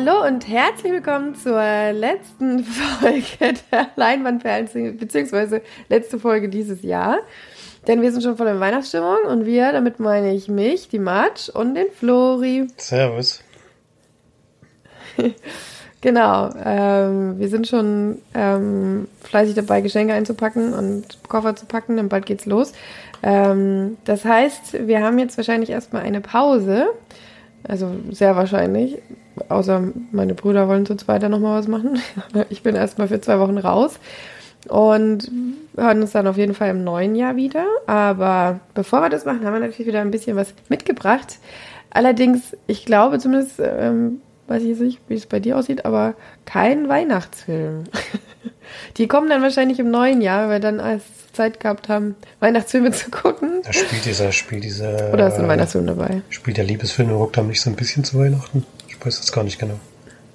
Hallo und herzlich willkommen zur letzten Folge der Leinwandperlen, beziehungsweise letzte Folge dieses Jahr. Denn wir sind schon voll in Weihnachtsstimmung und wir, damit meine ich mich, die March und den Flori. Servus. genau, ähm, wir sind schon ähm, fleißig dabei, Geschenke einzupacken und Koffer zu packen, dann bald geht's los. Ähm, das heißt, wir haben jetzt wahrscheinlich erstmal eine Pause. Also sehr wahrscheinlich. Außer meine Brüder wollen zu zweit dann nochmal was machen. Ich bin erstmal für zwei Wochen raus. Und hören uns dann auf jeden Fall im neuen Jahr wieder. Aber bevor wir das machen, haben wir natürlich wieder ein bisschen was mitgebracht. Allerdings, ich glaube zumindest, ähm, weiß ich nicht, wie es bei dir aussieht, aber kein Weihnachtsfilm. Die kommen dann wahrscheinlich im neuen Jahr, weil dann als Zeit gehabt haben, Weihnachtsfilme zu gucken. Da spielt dieser, spielt dieser. Oder du einen Weihnachtsfilm dabei? Spielt der Liebesfilm in Rockdam nicht so ein bisschen zu Weihnachten? Ich weiß das gar nicht genau.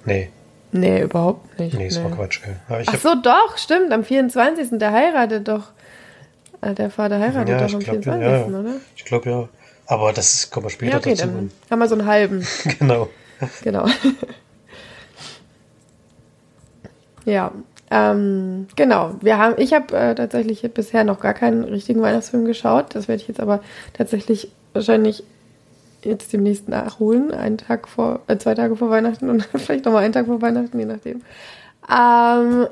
Nee. Nee, überhaupt nicht. Nee, das nee. war Quatsch, gell. Ach so, doch, stimmt. Am 24. Der heiratet doch. Äh, der Vater heiratet ja, doch am glaub, 24. Ja, oder? Ich glaube ja. Aber das kommen wir später ja, okay, dazu. Dann haben wir so einen halben. genau. Genau. ja. Ähm, genau, wir haben, ich habe äh, tatsächlich bisher noch gar keinen richtigen Weihnachtsfilm geschaut. Das werde ich jetzt aber tatsächlich wahrscheinlich jetzt demnächst nachholen, einen Tag vor, äh, zwei Tage vor Weihnachten und vielleicht nochmal einen Tag vor Weihnachten, je nachdem. Ähm,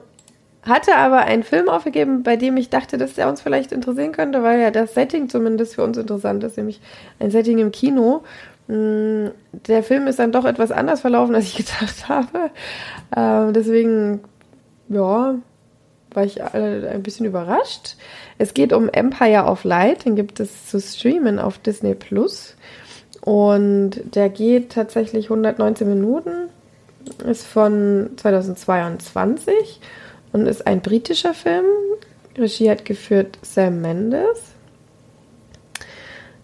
hatte aber einen Film aufgegeben, bei dem ich dachte, dass der uns vielleicht interessieren könnte, weil ja das Setting zumindest für uns interessant ist, nämlich ein Setting im Kino. Mm, der Film ist dann doch etwas anders verlaufen, als ich gedacht habe. Ähm, deswegen, ja, war ich ein bisschen überrascht. Es geht um Empire of Light, den gibt es zu streamen auf Disney Plus. Und der geht tatsächlich 119 Minuten, ist von 2022 und ist ein britischer Film. Regie hat geführt Sam Mendes.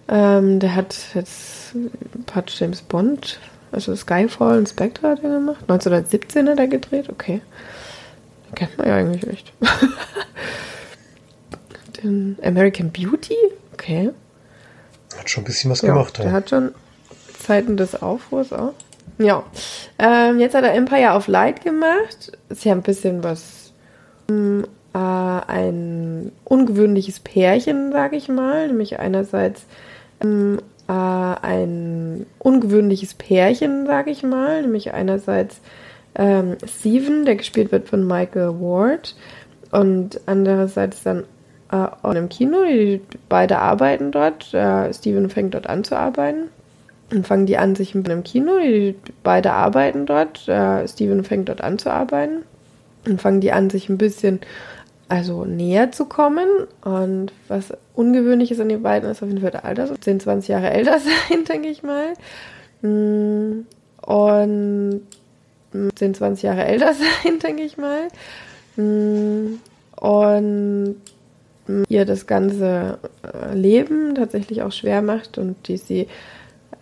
Ähm, der hat jetzt ein paar James Bond, also Skyfall und Spectre hat er gemacht. 1917 hat er gedreht, okay. Kennt man ja eigentlich echt. Den American Beauty, okay. Hat schon ein bisschen was ja, gemacht. Der ja. hat schon Zeiten des Aufruhrs auch. Ja. Ähm, jetzt hat er Empire of Light gemacht. Ist ja ein bisschen was. Ähm, äh, ein ungewöhnliches Pärchen, sage ich mal. Nämlich einerseits ähm, äh, ein ungewöhnliches Pärchen, sage ich mal. Nämlich einerseits ähm, Steven, der gespielt wird von Michael Ward. Und andererseits dann äh, im Kino. Die beide arbeiten dort. Äh, Steven fängt dort an zu arbeiten. Dann fangen die an, sich im Kino. Die beide arbeiten dort. Äh, Steven fängt dort an zu arbeiten. Dann fangen die an, sich ein bisschen also näher zu kommen. Und was ungewöhnlich ist an den beiden, ist auf jeden Fall der Alter, so 10, 20 Jahre älter sein, denke ich mal. Mm, und 10, 20 Jahre älter sein, denke ich mal. Mm, und ihr das ganze äh, Leben tatsächlich auch schwer macht und die sie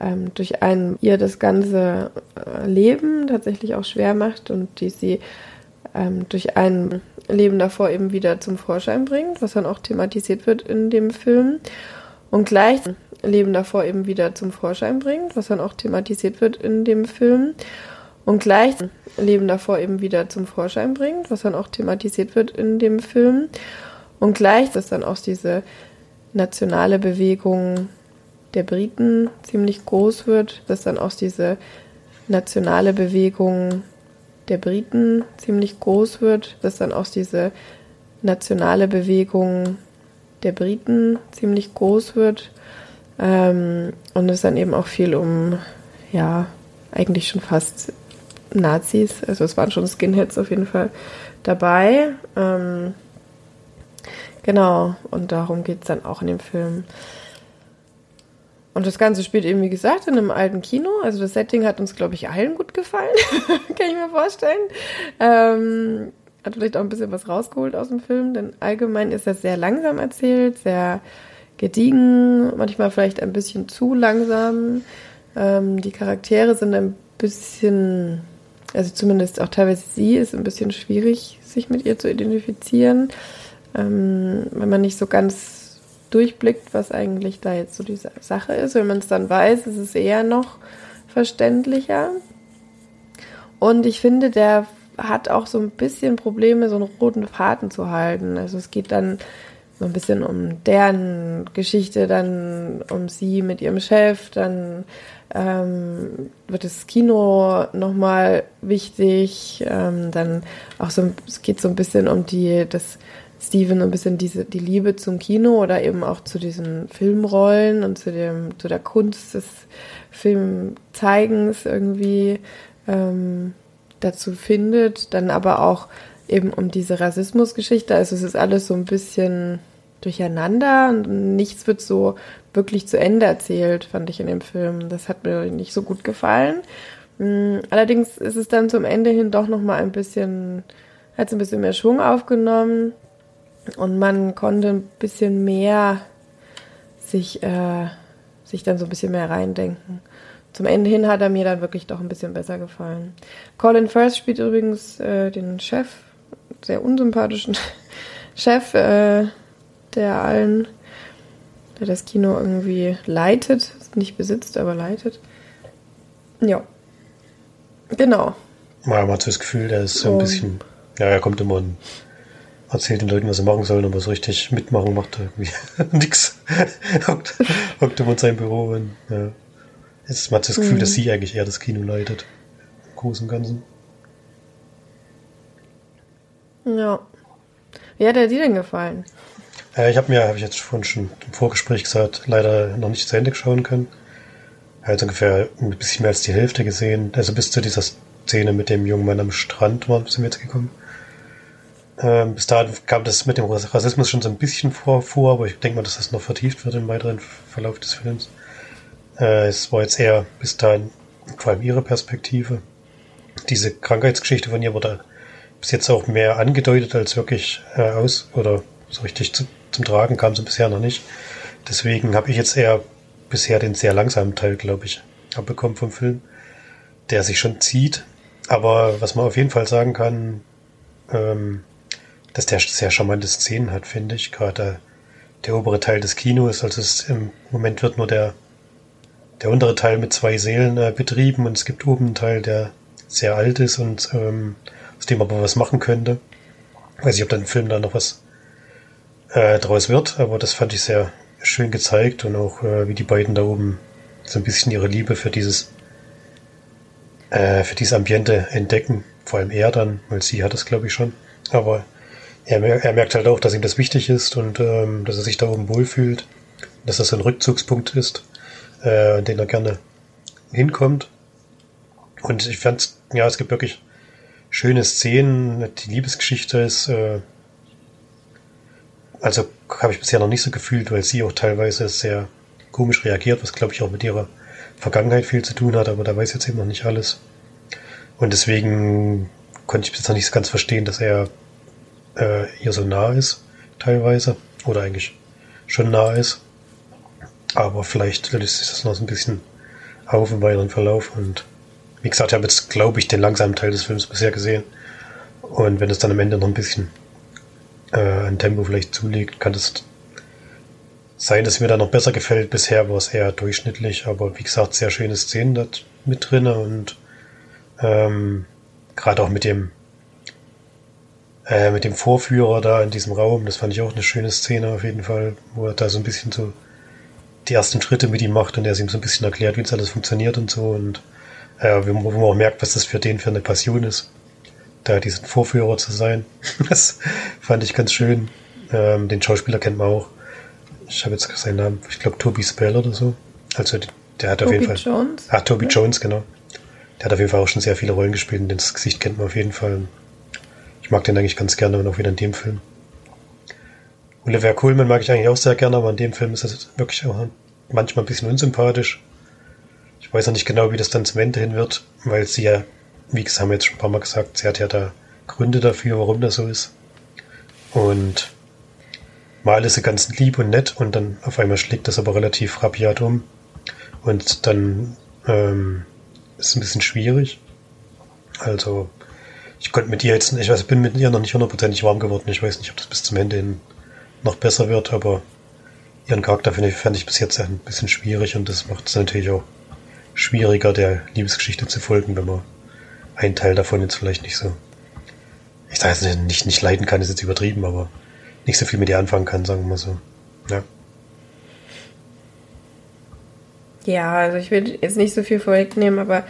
ähm, durch ein ihr das ganze äh, Leben tatsächlich auch schwer macht und die sie ähm, durch ein Leben davor eben wieder zum Vorschein bringt, was dann auch thematisiert wird in dem Film und gleich Leben davor eben wieder zum Vorschein bringt, was dann auch thematisiert wird in dem Film und gleich Leben davor eben wieder zum Vorschein bringt, was dann auch thematisiert wird in dem Film. Und gleich ist dann auch diese nationale Bewegung der Briten ziemlich groß wird, dass dann auch diese nationale Bewegung der Briten ziemlich groß wird, dass dann auch diese nationale Bewegung der Briten ziemlich groß wird. Ähm, und es dann eben auch viel um, ja, eigentlich schon fast Nazis, also es waren schon Skinheads auf jeden Fall dabei. Ähm, Genau, und darum geht es dann auch in dem Film. Und das Ganze spielt eben, wie gesagt, in einem alten Kino. Also das Setting hat uns, glaube ich, allen gut gefallen. Kann ich mir vorstellen. Ähm, hat vielleicht auch ein bisschen was rausgeholt aus dem Film, denn allgemein ist er sehr langsam erzählt, sehr gediegen, manchmal vielleicht ein bisschen zu langsam. Ähm, die Charaktere sind ein bisschen, also zumindest auch teilweise sie ist ein bisschen schwierig, sich mit ihr zu identifizieren ähm, wenn man nicht so ganz durchblickt, was eigentlich da jetzt so diese Sache ist. Wenn man es dann weiß, ist es eher noch verständlicher. Und ich finde, der hat auch so ein bisschen Probleme, so einen roten Faden zu halten. Also es geht dann so ein bisschen um deren Geschichte, dann um sie mit ihrem Chef, dann ähm, wird das Kino nochmal wichtig, ähm, dann auch so, es geht so ein bisschen um die, das Steven ein bisschen diese, die Liebe zum Kino oder eben auch zu diesen Filmrollen und zu dem, zu der Kunst des Filmzeigens irgendwie ähm, dazu findet, dann aber auch eben um diese Rassismusgeschichte. Also es ist alles so ein bisschen durcheinander und nichts wird so wirklich zu Ende erzählt, fand ich in dem Film. Das hat mir nicht so gut gefallen. Mm, allerdings ist es dann zum Ende hin doch noch mal ein bisschen, hat es ein bisschen mehr Schwung aufgenommen und man konnte ein bisschen mehr sich, äh, sich dann so ein bisschen mehr reindenken. Zum Ende hin hat er mir dann wirklich doch ein bisschen besser gefallen. Colin Firth spielt übrigens äh, den Chef, sehr unsympathischen Chef, äh, der allen, der das Kino irgendwie leitet, nicht besitzt, aber leitet. Ja. Genau. Ja, man hat so das Gefühl, der ist so ein bisschen, ja, er kommt immer und erzählt den Leuten, was sie machen sollen, aber so richtig mitmachen macht er irgendwie nix. hockt, hockt immer in seinem Büro und ja. Jetzt hat das Gefühl, mhm. dass sie eigentlich eher das Kino leitet. Im Großen und Ganzen. Ja. Wie hat er dir denn gefallen? Äh, ich habe mir, habe ich jetzt vorhin schon im Vorgespräch gesagt, leider noch nicht zu Ende schauen können. Also ungefähr ein bisschen mehr als die Hälfte gesehen. Also bis zu dieser Szene mit dem jungen Mann am Strand waren sind wir jetzt gekommen. Ähm, bis dahin kam das mit dem Rassismus schon so ein bisschen vor, vor aber ich denke mal, dass das noch vertieft wird im weiteren Verlauf des Films. Äh, es war jetzt eher bis dahin vor allem ihre Perspektive. Diese Krankheitsgeschichte von ihr wurde bis jetzt auch mehr angedeutet als wirklich äh, aus oder so richtig zu, zum Tragen kam sie bisher noch nicht. Deswegen habe ich jetzt eher bisher den sehr langsamen Teil, glaube ich, abbekommen vom Film, der sich schon zieht. Aber was man auf jeden Fall sagen kann, ähm, dass der sehr charmante Szenen hat, finde ich. Gerade der obere Teil des Kinos, also es im Moment wird nur der, der untere Teil mit zwei Seelen äh, betrieben und es gibt oben einen Teil, der sehr alt ist und ähm, aus dem aber was machen könnte. Weiß ich, ob im Film da noch was äh, draus wird, aber das fand ich sehr schön gezeigt und auch äh, wie die beiden da oben so ein bisschen ihre Liebe für dieses äh, für dieses Ambiente entdecken. Vor allem er dann, weil sie hat es glaube ich schon. Aber er, er, merkt halt auch, dass ihm das wichtig ist und ähm, dass er sich da oben wohlfühlt, dass das ein Rückzugspunkt ist, äh, den er gerne hinkommt. Und ich fand, ja, es gibt wirklich schöne Szenen. Die Liebesgeschichte ist äh, also habe ich bisher noch nicht so gefühlt, weil sie auch teilweise sehr komisch reagiert, was glaube ich auch mit ihrer Vergangenheit viel zu tun hat, aber da weiß jetzt eben noch nicht alles. Und deswegen konnte ich bis jetzt noch nicht so ganz verstehen, dass er äh, ihr so nah ist, teilweise. Oder eigentlich schon nah ist. Aber vielleicht löst sich das noch so ein bisschen auf im weiteren Verlauf. Und wie gesagt, ich habe jetzt, glaube ich, den langsamen Teil des Films bisher gesehen. Und wenn es dann am Ende noch ein bisschen äh, ein Tempo vielleicht zulegt, kann es sein, dass mir da noch besser gefällt. Bisher war es eher durchschnittlich, aber wie gesagt, sehr schöne Szenen dort mit drin und ähm, gerade auch mit dem äh, mit dem Vorführer da in diesem Raum, das fand ich auch eine schöne Szene auf jeden Fall, wo er da so ein bisschen so die ersten Schritte mit ihm macht und er ihm so ein bisschen erklärt, wie das alles funktioniert und so. Und äh, wo man auch merkt, was das für den für eine Passion ist da diesen Vorführer zu sein. das fand ich ganz schön. Ähm, den Schauspieler kennt man auch. Ich habe jetzt seinen Namen, ich glaube Toby Spell oder so. Also der hat Toby auf jeden Fall. Jones? Ah, Toby ja. Jones, genau. Der hat auf jeden Fall auch schon sehr viele Rollen gespielt und das Gesicht kennt man auf jeden Fall. Ich mag den eigentlich ganz gerne und auch wieder in dem Film. Oliver Coleman mag ich eigentlich auch sehr gerne, aber in dem Film ist er wirklich auch manchmal ein bisschen unsympathisch. Ich weiß noch nicht genau, wie das dann zum Ende hin wird, weil sie ja wie gesagt, haben wir jetzt schon ein paar Mal gesagt, sie hat ja da Gründe dafür, warum das so ist. Und mal ist sie ganz lieb und nett und dann auf einmal schlägt das aber relativ rabiat um. Und dann ähm, ist es ein bisschen schwierig. Also, ich konnte mit ihr jetzt, ich weiß, bin mit ihr noch nicht hundertprozentig warm geworden. Ich weiß nicht, ob das bis zum Ende hin noch besser wird, aber ihren Charakter finde ich, fand ich bis jetzt ein bisschen schwierig und das macht es natürlich auch schwieriger, der Liebesgeschichte zu folgen, wenn man ein Teil davon jetzt vielleicht nicht so. Ich sage jetzt nicht, nicht leiden kann, ist jetzt übertrieben, aber nicht so viel mit ihr anfangen kann, sagen wir mal so. Ja. Ja, also ich will jetzt nicht so viel vorwegnehmen, aber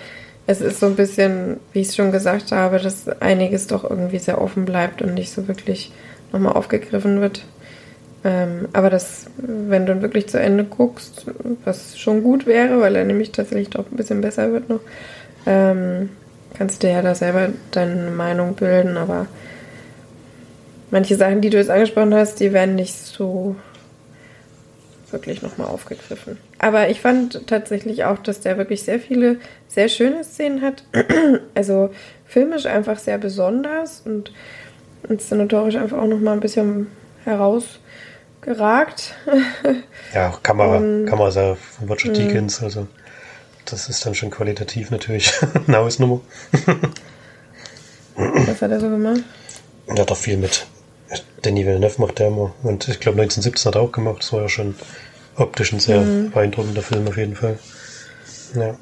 es ist so ein bisschen, wie ich es schon gesagt habe, dass einiges doch irgendwie sehr offen bleibt und nicht so wirklich nochmal aufgegriffen wird. Ähm, aber das, wenn du wirklich zu Ende guckst, was schon gut wäre, weil er nämlich tatsächlich doch ein bisschen besser wird noch, ähm, kannst du ja da selber deine Meinung bilden, aber manche Sachen, die du jetzt angesprochen hast, die werden nicht so wirklich nochmal aufgegriffen. Aber ich fand tatsächlich auch, dass der wirklich sehr viele sehr schöne Szenen hat. also filmisch einfach sehr besonders und inszenatorisch einfach auch nochmal ein bisschen herausgeragt. ja, auch Kamera, um, Kamera von Roger Deakins, also das ist dann schon qualitativ natürlich eine Hausnummer. Was hat er so gemacht? Er hat auch viel mit Danny Villeneuve macht der immer. Und ich glaube 1917 hat er auch gemacht. Das war ja schon optisch ein sehr mhm. beeindruckender Film auf jeden Fall. Ja.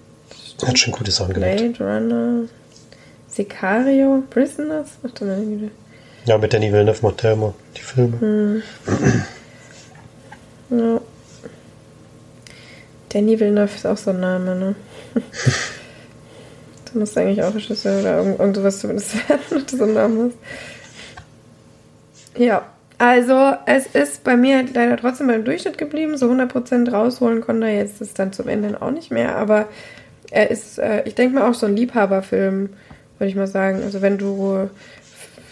Er hat schon gute Sachen gemacht. Blade Runner, Sicario, Prisoners? Ach, dann ja, mit Danny Villeneuve macht der immer die Filme. Mhm. ja. Danny Villeneuve ist auch so ein Name, ne? du musst eigentlich auch Regisseur oder irgend, irgendwas zumindest werden, wenn du so einen Namen hast. Ja, also es ist bei mir leider trotzdem beim Durchschnitt geblieben. So 100% rausholen konnte er jetzt ist dann zum Ende auch nicht mehr. Aber er ist, äh, ich denke mal, auch so ein Liebhaberfilm, würde ich mal sagen. Also wenn du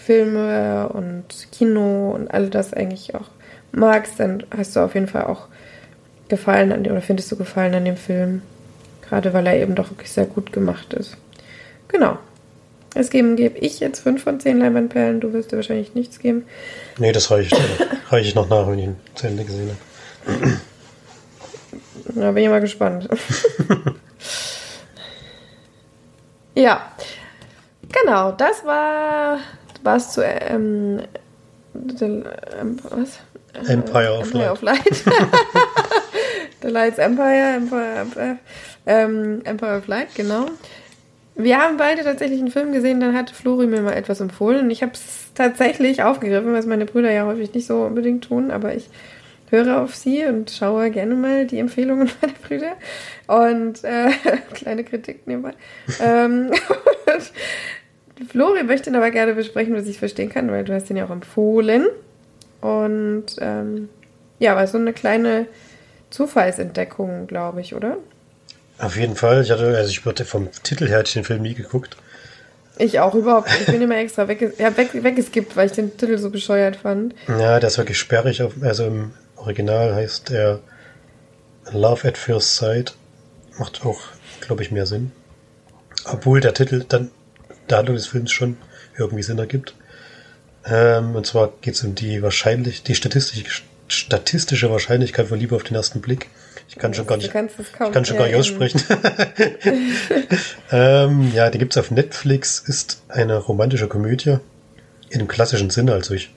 Filme und Kino und all das eigentlich auch magst, dann hast du auf jeden Fall auch Gefallen an dem, oder findest du Gefallen an dem Film. Gerade weil er eben doch wirklich sehr gut gemacht ist. Genau. Es geben gebe ich jetzt 5 von 10 Leinwandperlen. Du wirst dir wahrscheinlich nichts geben. Nee, das reiche ich, noch nach, wenn ich ihn zu Ende gesehen habe. Da bin ich mal gespannt. ja, genau, das war was zu ähm, ähm, was? Empire of Empire Light. Of Light. The Lights Empire, Empire, Empire, ähm, Empire of Light, genau. Wir haben beide tatsächlich einen Film gesehen, dann hat Flori mir mal etwas empfohlen und ich habe es tatsächlich aufgegriffen, was meine Brüder ja häufig nicht so unbedingt tun, aber ich höre auf sie und schaue gerne mal die Empfehlungen meiner Brüder und äh, kleine Kritik nebenbei. ähm, Flori möchte ihn aber gerne besprechen, was ich verstehen kann, weil du hast ihn ja auch empfohlen und ähm, ja, war so eine kleine Zufallsentdeckung, glaube ich, oder? Auf jeden Fall. Ich hatte, also ich würde vom Titel her ich den Film nie geguckt. Ich auch überhaupt. Ich bin immer extra weg, ja, weg, weggeskippt, weil ich den Titel so bescheuert fand. Ja, der ist wirklich sperrig. Auf, also im Original heißt er Love at First Sight. Macht auch, glaube ich, mehr Sinn. Obwohl der Titel dann der Handlung des Films schon irgendwie Sinn ergibt. Ähm, und zwar geht es um die wahrscheinlich, die statistische, statistische Wahrscheinlichkeit von Liebe auf den ersten Blick. Ich kann schon gar nicht, ich kann schon gar nicht aussprechen. ähm, ja, die gibt's auf Netflix, ist eine romantische Komödie in dem klassischen Sinne. Also ich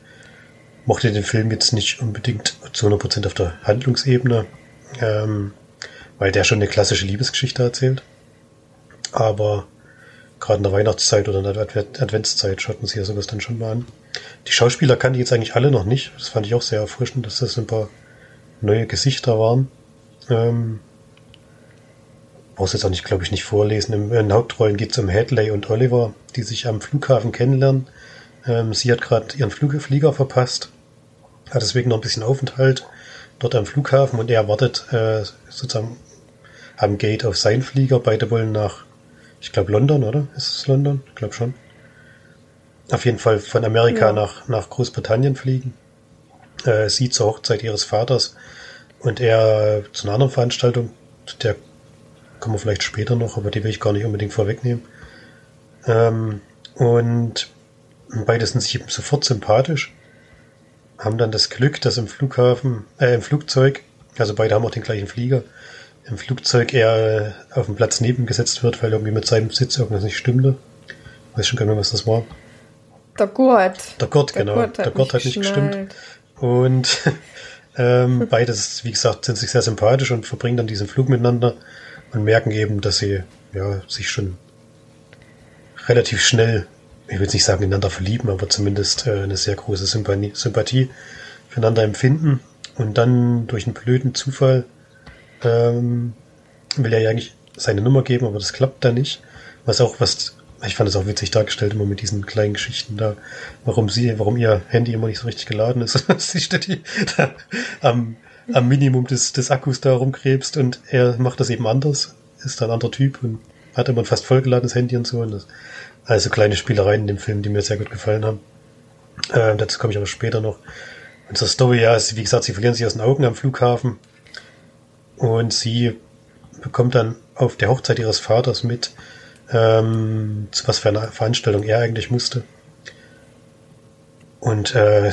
mochte den Film jetzt nicht unbedingt zu 100% auf der Handlungsebene, ähm, weil der schon eine klassische Liebesgeschichte erzählt. Aber gerade in der Weihnachtszeit oder in der Adventszeit schauten sie ja sowas dann schon mal an. Die Schauspieler kannte ich jetzt eigentlich alle noch nicht. Das fand ich auch sehr erfrischend, dass das ein paar neue Gesichter waren. Ähm, brauchst jetzt auch nicht, glaube ich, nicht vorlesen. In, in Hauptrollen geht es um Hadley und Oliver, die sich am Flughafen kennenlernen. Ähm, sie hat gerade ihren Flug Flieger verpasst, hat deswegen noch ein bisschen Aufenthalt dort am Flughafen und er wartet äh, sozusagen am Gate auf seinen Flieger. Beide wollen nach, ich glaube, London, oder? Ist es London? Ich glaube schon. Auf jeden Fall von Amerika ja. nach, nach Großbritannien fliegen. Äh, sie zur Hochzeit ihres Vaters und er zu einer anderen Veranstaltung, der kommen wir vielleicht später noch, aber die will ich gar nicht unbedingt vorwegnehmen. Ähm, und beide sind sich sofort sympathisch, haben dann das Glück, dass im Flughafen, äh, im Flugzeug, also beide haben auch den gleichen Flieger, im Flugzeug er auf dem Platz neben gesetzt wird, weil irgendwie mit seinem Sitz irgendwas nicht stimmte. Weiß schon gar nicht mehr, was das war. Der Gurt. Der Gurt, genau. Der Gurt hat, der Gurt hat nicht gestimmt. Und ähm, beides, wie gesagt, sind sich sehr sympathisch und verbringen dann diesen Flug miteinander und merken eben, dass sie ja, sich schon relativ schnell, ich will jetzt nicht sagen, ineinander verlieben, aber zumindest äh, eine sehr große Sympathie, Sympathie füreinander empfinden. Und dann durch einen blöden Zufall ähm, will er ja eigentlich seine Nummer geben, aber das klappt da nicht. Was auch, was, ich fand es auch witzig dargestellt, immer mit diesen kleinen Geschichten da, warum sie, warum ihr Handy immer nicht so richtig geladen ist. sie steht da am, am Minimum des, des Akkus da rumkrebst und er macht das eben anders, ist ein anderer Typ und hat immer ein fast vollgeladenes Handy und so. Und das, also kleine Spielereien in dem Film, die mir sehr gut gefallen haben. Äh, dazu komme ich aber später noch. Und zur Story, ja, ist, wie gesagt, sie verlieren sich aus den Augen am Flughafen und sie bekommt dann auf der Hochzeit ihres Vaters mit, ähm, zu was für einer Veranstaltung er eigentlich musste. Und äh,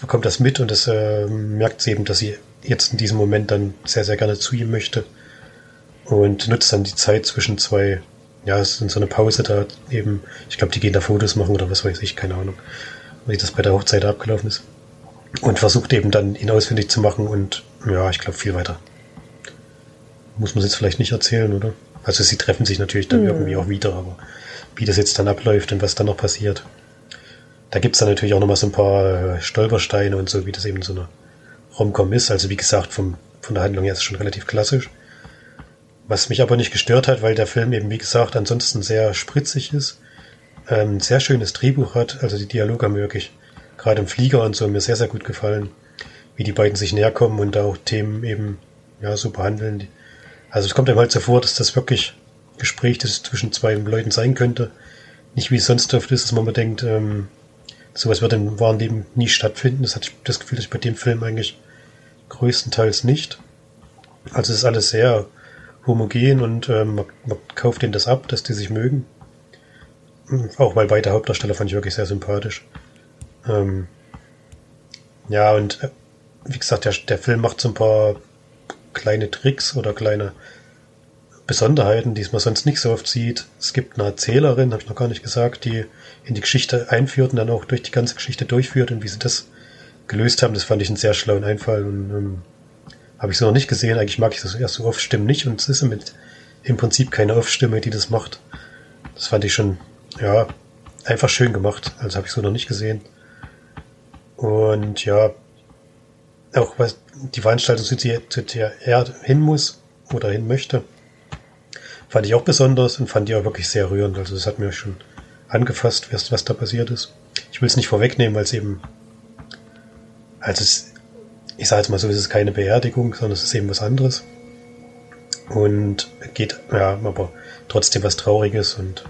bekommt das mit und es äh, merkt sie eben, dass sie jetzt in diesem Moment dann sehr, sehr gerne zu ihm möchte. Und nutzt dann die Zeit zwischen zwei, ja, es ist so eine Pause da eben, ich glaube, die gehen da Fotos machen oder was weiß ich, keine Ahnung, wie das bei der Hochzeit abgelaufen ist. Und versucht eben dann ihn ausfindig zu machen und ja, ich glaube viel weiter. Muss man es jetzt vielleicht nicht erzählen, oder? Also sie treffen sich natürlich dann mhm. irgendwie auch wieder, aber wie das jetzt dann abläuft und was dann noch passiert. Da gibt's dann natürlich auch nochmal so ein paar äh, Stolpersteine und so, wie das eben so eine Romcom ist. Also wie gesagt, vom, von der Handlung her ist es schon relativ klassisch. Was mich aber nicht gestört hat, weil der Film eben, wie gesagt, ansonsten sehr spritzig ist, ein ähm, sehr schönes Drehbuch hat, also die Dialoge haben wirklich, gerade im Flieger und so, mir sehr, sehr gut gefallen, wie die beiden sich näher kommen und da auch Themen eben, ja, so behandeln, die, also es kommt einem halt so vor, dass das wirklich Gespräch das zwischen zwei Leuten sein könnte. Nicht wie es sonst oft ist, dass man mal denkt, ähm, sowas wird im wahren Leben nie stattfinden. Das hatte ich das Gefühl, dass ich bei dem Film eigentlich größtenteils nicht. Also es ist alles sehr homogen und ähm, man, man kauft denen das ab, dass die sich mögen. Auch weil beide Hauptdarsteller fand ich wirklich sehr sympathisch. Ähm, ja, und äh, wie gesagt, der, der Film macht so ein paar kleine Tricks oder kleine Besonderheiten, die man sonst nicht so oft sieht. Es gibt eine Erzählerin, habe ich noch gar nicht gesagt, die in die Geschichte einführt und dann auch durch die ganze Geschichte durchführt und wie sie das gelöst haben, das fand ich einen sehr schlauen Einfall und ähm, habe ich so noch nicht gesehen. Eigentlich mag ich das erst so Off-Stimmen nicht und es ist mit im Prinzip keine Off-Stimme, die das macht. Das fand ich schon, ja, einfach schön gemacht. Also habe ich so noch nicht gesehen. Und ja, auch was die Veranstaltung, zu er hin muss oder hin möchte, fand ich auch besonders und fand die auch wirklich sehr rührend. Also das hat mir schon angefasst, was, was da passiert ist. Ich will es nicht vorwegnehmen, weil es eben, also es, ich sage jetzt mal so, es ist keine Beerdigung, sondern es ist eben was anderes. Und geht, ja, aber trotzdem was Trauriges und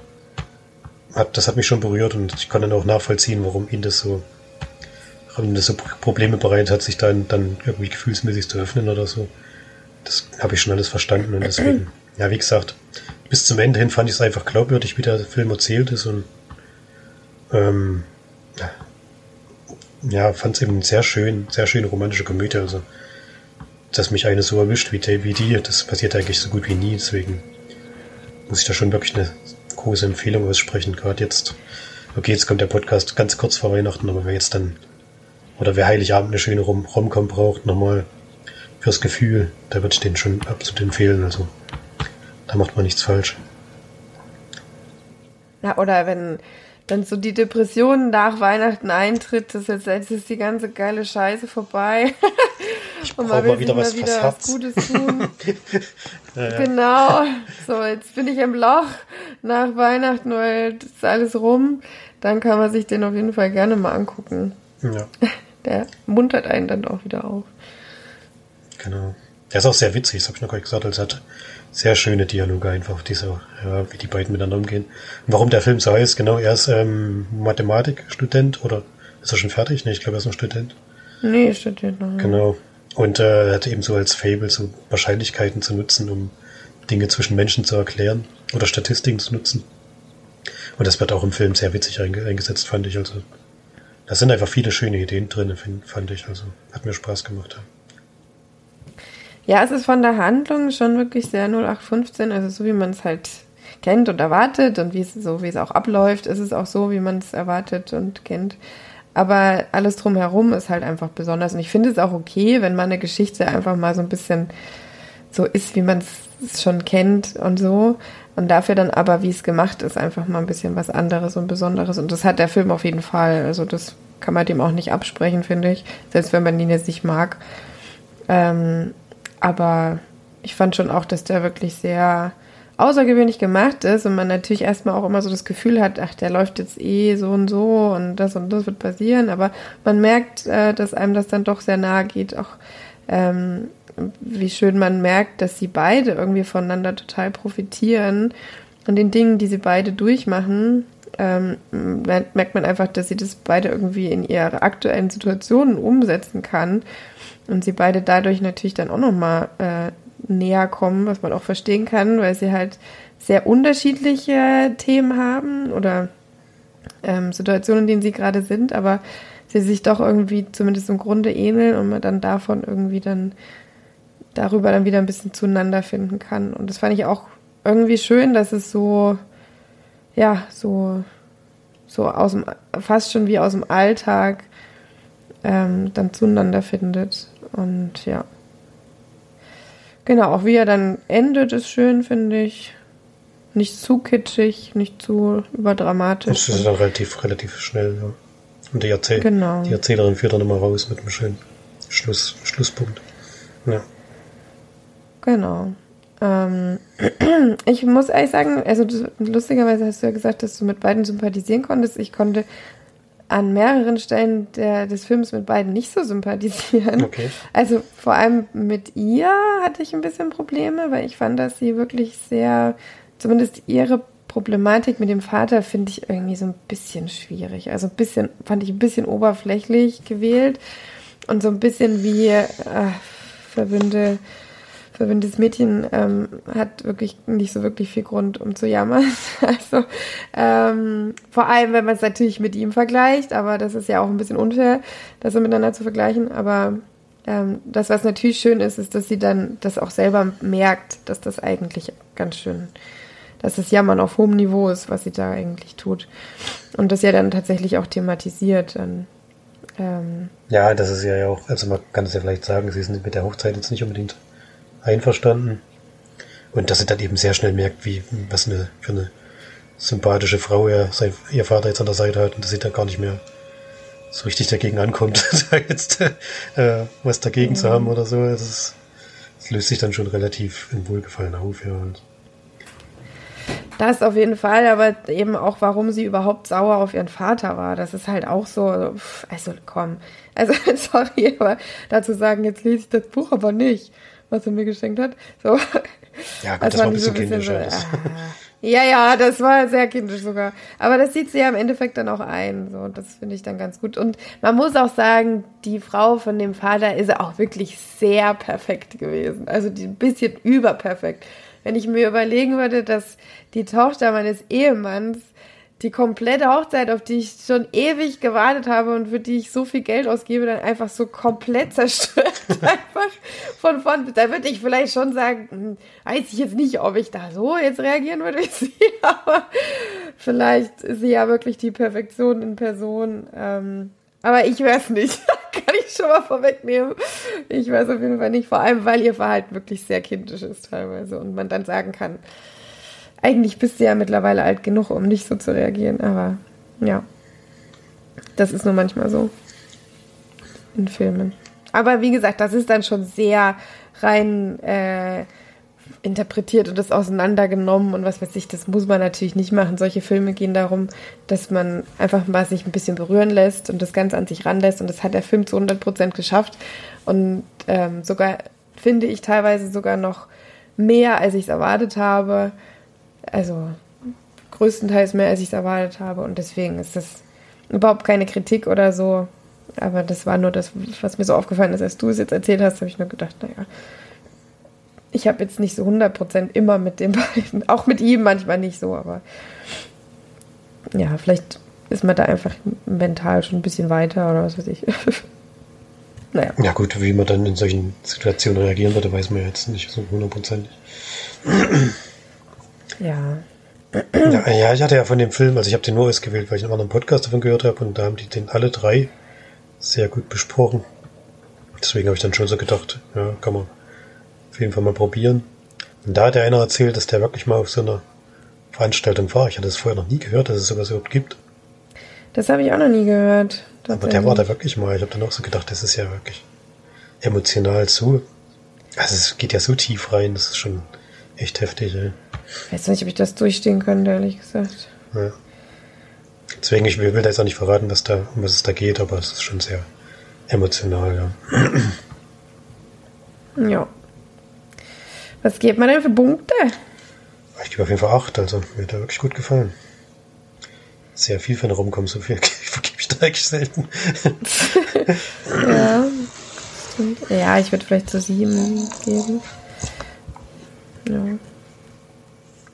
hat, das hat mich schon berührt und ich kann dann auch nachvollziehen, warum ihn das so und das so Probleme bereitet hat, sich dann, dann irgendwie gefühlsmäßig zu öffnen oder so. Das habe ich schon alles verstanden und deswegen, ja, wie gesagt, bis zum Ende hin fand ich es einfach glaubwürdig, wie der Film erzählt ist und ähm, ja, fand es eben sehr schön, sehr schöne romantische Komödie. Also, dass mich eine so erwischt wie, wie die, das passiert eigentlich so gut wie nie. Deswegen muss ich da schon wirklich eine große Empfehlung aussprechen. Gerade jetzt, okay, jetzt kommt der Podcast ganz kurz vor Weihnachten, aber wer jetzt dann oder wer Heiligabend eine schöne Rom Romcom braucht, nochmal fürs Gefühl, da würde ich den schon absolut empfehlen. Also da macht man nichts falsch. Ja, oder wenn dann so die Depression nach Weihnachten eintritt, das jetzt, jetzt ist die ganze geile Scheiße vorbei. Ich und man will mal wieder was, wieder was Gutes tun. ja, ja. Genau. So, jetzt bin ich im Loch nach Weihnachten, weil das ist alles rum. Dann kann man sich den auf jeden Fall gerne mal angucken. Ja. der muntert einen dann auch wieder auf. Genau. Der ist auch sehr witzig, das habe ich noch gar nicht gesagt. Also hat sehr schöne Dialoge einfach, diese, ja, wie die beiden miteinander umgehen. Und warum der Film so heißt, genau, er ist ähm, Mathematikstudent oder ist er schon fertig? Nee, ich glaube, er ist noch Student. Nee, Student noch. Genau. Und äh, er hat eben so als Fable so Wahrscheinlichkeiten zu nutzen, um Dinge zwischen Menschen zu erklären oder Statistiken zu nutzen. Und das wird auch im Film sehr witzig eingesetzt, fand ich. Also da sind einfach viele schöne Ideen drin, fand ich. Also hat mir Spaß gemacht. Ja, es ist von der Handlung schon wirklich sehr 0815, also so wie man es halt kennt und erwartet und wie es so wie es auch abläuft, ist es auch so, wie man es erwartet und kennt. Aber alles drumherum ist halt einfach besonders. Und ich finde es auch okay, wenn man eine Geschichte einfach mal so ein bisschen so ist, wie man es schon kennt und so. Und dafür dann aber, wie es gemacht ist, einfach mal ein bisschen was anderes und Besonderes. Und das hat der Film auf jeden Fall. Also das kann man dem auch nicht absprechen, finde ich. Selbst wenn man ihn jetzt nicht mag. Ähm, aber ich fand schon auch, dass der wirklich sehr außergewöhnlich gemacht ist und man natürlich erstmal auch immer so das Gefühl hat, ach, der läuft jetzt eh so und so und das und das wird passieren, aber man merkt, äh, dass einem das dann doch sehr nahe geht, auch ähm, wie schön man merkt, dass sie beide irgendwie voneinander total profitieren. Und den Dingen, die sie beide durchmachen, ähm, merkt man einfach, dass sie das beide irgendwie in ihre aktuellen Situationen umsetzen kann. Und sie beide dadurch natürlich dann auch nochmal äh, näher kommen, was man auch verstehen kann, weil sie halt sehr unterschiedliche Themen haben oder ähm, Situationen, in denen sie gerade sind, aber sie sich doch irgendwie zumindest im Grunde ähneln und man dann davon irgendwie dann darüber dann wieder ein bisschen zueinander finden kann. Und das fand ich auch irgendwie schön, dass es so, ja, so, so aus dem, fast schon wie aus dem Alltag ähm, dann zueinander findet. Und ja. Genau, auch wie er dann endet, ist schön, finde ich. Nicht zu kitschig, nicht zu überdramatisch. Das ist dann relativ, relativ schnell, ja. Und die, Erzähl genau. die Erzählerin führt dann immer raus mit einem schönen Schluss, Schlusspunkt. Ja. Genau. Ähm, ich muss ehrlich sagen, also du, lustigerweise hast du ja gesagt, dass du mit beiden sympathisieren konntest. Ich konnte an mehreren Stellen der, des Films mit beiden nicht so sympathisieren. Okay. Also vor allem mit ihr hatte ich ein bisschen Probleme, weil ich fand, dass sie wirklich sehr, zumindest ihre Problematik mit dem Vater finde ich irgendwie so ein bisschen schwierig. Also ein bisschen, fand ich ein bisschen oberflächlich gewählt und so ein bisschen wie äh, verwöhnte verwöhntes Mädchen ähm, hat wirklich nicht so wirklich viel Grund, um zu jammern. Also ähm, vor allem, wenn man es natürlich mit ihm vergleicht, aber das ist ja auch ein bisschen unfair, das so miteinander zu vergleichen. Aber ähm, das, was natürlich schön ist, ist, dass sie dann das auch selber merkt, dass das eigentlich ganz schön, dass das Jammern auf hohem Niveau ist, was sie da eigentlich tut. Und das ja dann tatsächlich auch thematisiert. Dann, ähm, ja, das ist ja auch, also man kann es ja vielleicht sagen, sie sind mit der Hochzeit jetzt nicht unbedingt einverstanden. Und dass sie dann eben sehr schnell merkt, wie, was eine, für eine sympathische Frau er, sein, ihr Vater jetzt an der Seite hat und dass sie dann gar nicht mehr so richtig dagegen ankommt, da jetzt äh, was dagegen mhm. zu haben oder so. Das, ist, das, löst sich dann schon relativ in Wohlgefallen auf, ja. Das auf jeden Fall, aber eben auch, warum sie überhaupt sauer auf ihren Vater war. Das ist halt auch so, also komm, also sorry, aber dazu sagen, jetzt lese ich das Buch aber nicht was er mir geschenkt hat. So. Ja, gut, das, das war ein bisschen, so ein bisschen kindisch. So, ah. Ja, ja, das war sehr kindisch sogar. Aber das sieht sie ja im Endeffekt dann auch ein. So, das finde ich dann ganz gut. Und man muss auch sagen, die Frau von dem Vater ist auch wirklich sehr perfekt gewesen. Also die, ein bisschen überperfekt. Wenn ich mir überlegen würde, dass die Tochter meines Ehemanns die komplette Hochzeit, auf die ich schon ewig gewartet habe und für die ich so viel Geld ausgebe, dann einfach so komplett zerstört. einfach von vorn. Da würde ich vielleicht schon sagen, hm, weiß ich jetzt nicht, ob ich da so jetzt reagieren würde wie sie, aber vielleicht ist sie ja wirklich die Perfektion in Person. Ähm, aber ich weiß nicht. Kann ich schon mal vorwegnehmen. Ich weiß auf jeden Fall nicht. Vor allem, weil ihr Verhalten wirklich sehr kindisch ist teilweise und man dann sagen kann, eigentlich bist du ja mittlerweile alt genug, um nicht so zu reagieren, aber ja. Das ist nur manchmal so. In Filmen. Aber wie gesagt, das ist dann schon sehr rein äh, interpretiert und das auseinandergenommen und was weiß ich, das muss man natürlich nicht machen. Solche Filme gehen darum, dass man einfach mal sich ein bisschen berühren lässt und das Ganze an sich ranlässt und das hat der Film zu 100 Prozent geschafft und ähm, sogar, finde ich, teilweise sogar noch mehr, als ich es erwartet habe also größtenteils mehr, als ich es erwartet habe. Und deswegen ist das überhaupt keine Kritik oder so. Aber das war nur das, was mir so aufgefallen ist, als du es jetzt erzählt hast, habe ich nur gedacht, naja, ich habe jetzt nicht so 100% immer mit den beiden, auch mit ihm manchmal nicht so, aber ja, vielleicht ist man da einfach mental schon ein bisschen weiter oder was weiß ich. naja. Ja gut, wie man dann in solchen Situationen reagieren würde, weiß man jetzt nicht so hundertprozentig. Ja. ja. Ja, ich hatte ja von dem Film, also ich habe den nur ausgewählt, weil ich einen anderen Podcast davon gehört habe und da haben die den alle drei sehr gut besprochen. Deswegen habe ich dann schon so gedacht, ja, kann man auf jeden Fall mal probieren. Und da hat der einer erzählt, dass der wirklich mal auf so einer Veranstaltung war. Ich hatte es vorher noch nie gehört, dass es sowas überhaupt gibt. Das habe ich auch noch nie gehört. Aber der war da wirklich mal. Ich habe dann auch so gedacht, das ist ja wirklich emotional so. Also es geht ja so tief rein, das ist schon echt heftig, ey. Ich weiß nicht, ob ich das durchstehen könnte, ehrlich gesagt. Ja. Deswegen, ich will, da jetzt auch nicht verraten, was da, um was es da geht, aber es ist schon sehr emotional, ja. Ja. Was gibt man denn für Punkte? Ich gebe auf jeden Fall acht, also mir hat er wirklich gut gefallen. Sehr viel für eine Rumkommen, so viel vergebe ich da eigentlich selten. ja, stimmt. Ja, ich würde vielleicht so sieben geben. Ja.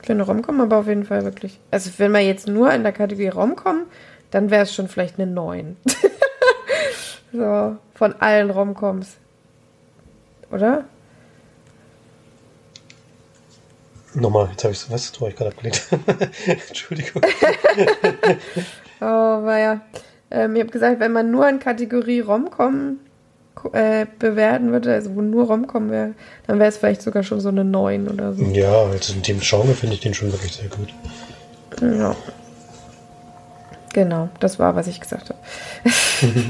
Für eine Romcom aber auf jeden Fall wirklich. Also wenn wir jetzt nur in der Kategorie Romcom, dann wäre es schon vielleicht eine 9. so, von allen Romcoms. Oder? Nochmal, jetzt habe ich habe ich gerade abgelehnt. Entschuldigung. oh, war ja. Ähm, ich habe gesagt, wenn man nur in Kategorie Romcom äh, bewerten würde, also wo nur Romcom wäre, dann wäre es vielleicht sogar schon so eine 9 oder so. Ja, also in dem Genre finde ich den schon wirklich sehr gut. Ja. Genau, das war, was ich gesagt habe.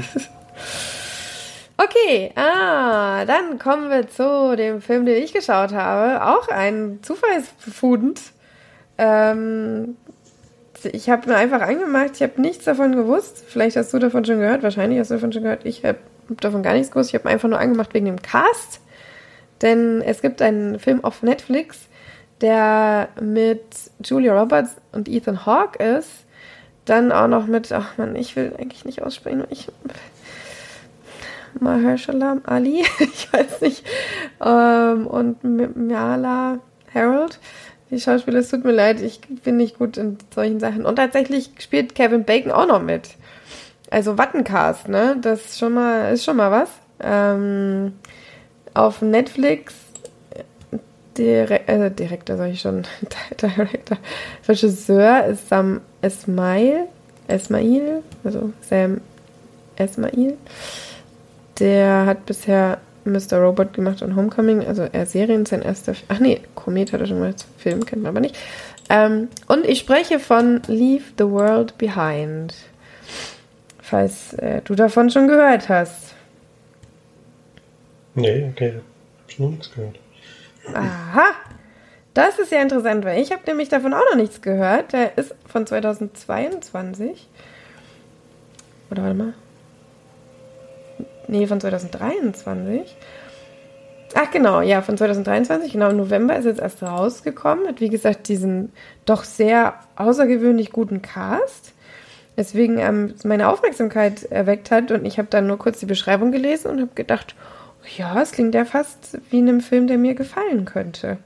Okay, ah, dann kommen wir zu dem Film, den ich geschaut habe. Auch ein Zufallsfund. Ähm, ich habe mir einfach angemacht, ich habe nichts davon gewusst. Vielleicht hast du davon schon gehört, wahrscheinlich hast du davon schon gehört. Ich habe davon gar nichts gewusst. Ich habe einfach nur angemacht wegen dem Cast. Denn es gibt einen Film auf Netflix, der mit Julia Roberts und Ethan Hawke ist. Dann auch noch mit, ach man, ich will eigentlich nicht aussprechen. Ich Mahershala Ali, ich weiß nicht, ähm, und Mala Harold. Die Schauspieler, es tut mir leid, ich bin nicht gut in solchen Sachen. Und tatsächlich spielt Kevin Bacon auch noch mit. Also Wattencast, ne? Das ist schon mal, ist schon mal was. Ähm, auf Netflix Direk äh, Direktor, sag ich schon, Director, Regisseur ist Sam Esmail, Esmail, also Sam Esmail. Der hat bisher Mr. Robot gemacht und Homecoming, also er Serien, sein erster. Ach nee, Komet hat er schon mal Film, kennt man aber nicht. Ähm, und ich spreche von Leave the World Behind. Falls äh, du davon schon gehört hast. Nee, okay. Hab schon noch nichts gehört. Aha! Das ist ja interessant, weil ich habe nämlich davon auch noch nichts gehört. Der ist von 2022. Oder warte mal nee, von 2023. Ach genau, ja, von 2023, genau im November ist jetzt erst rausgekommen. Hat wie gesagt diesen doch sehr außergewöhnlich guten Cast, weswegen ähm, meine Aufmerksamkeit erweckt hat und ich habe dann nur kurz die Beschreibung gelesen und habe gedacht, ja, es klingt ja fast wie in einem Film, der mir gefallen könnte.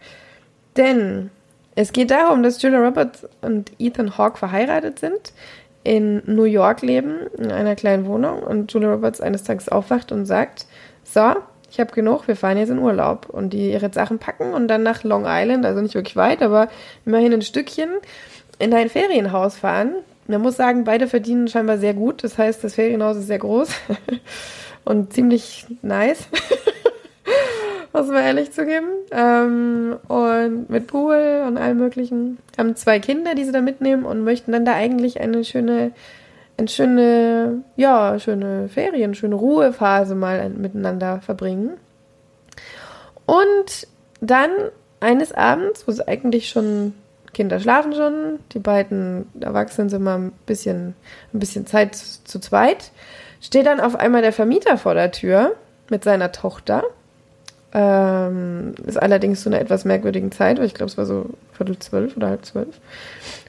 Denn es geht darum, dass Julia Roberts und Ethan Hawke verheiratet sind in New York leben, in einer kleinen Wohnung und Julia Roberts eines Tages aufwacht und sagt, so, ich habe genug, wir fahren jetzt in Urlaub. Und die ihre Sachen packen und dann nach Long Island, also nicht wirklich weit, aber immerhin ein Stückchen, in ein Ferienhaus fahren. Man muss sagen, beide verdienen scheinbar sehr gut. Das heißt, das Ferienhaus ist sehr groß und ziemlich nice. muss man ehrlich zugeben. Ähm, und mit Pool und allem möglichen. Haben zwei Kinder, die sie da mitnehmen und möchten dann da eigentlich eine schöne, eine schöne, ja, schöne Ferien, schöne Ruhephase mal miteinander verbringen. Und dann eines Abends, wo sie eigentlich schon Kinder schlafen schon, die beiden Erwachsenen sind mal ein bisschen, ein bisschen Zeit zu zweit, steht dann auf einmal der Vermieter vor der Tür mit seiner Tochter ähm, ist allerdings zu einer etwas merkwürdigen Zeit, weil ich glaube, es war so Viertel zwölf oder halb zwölf,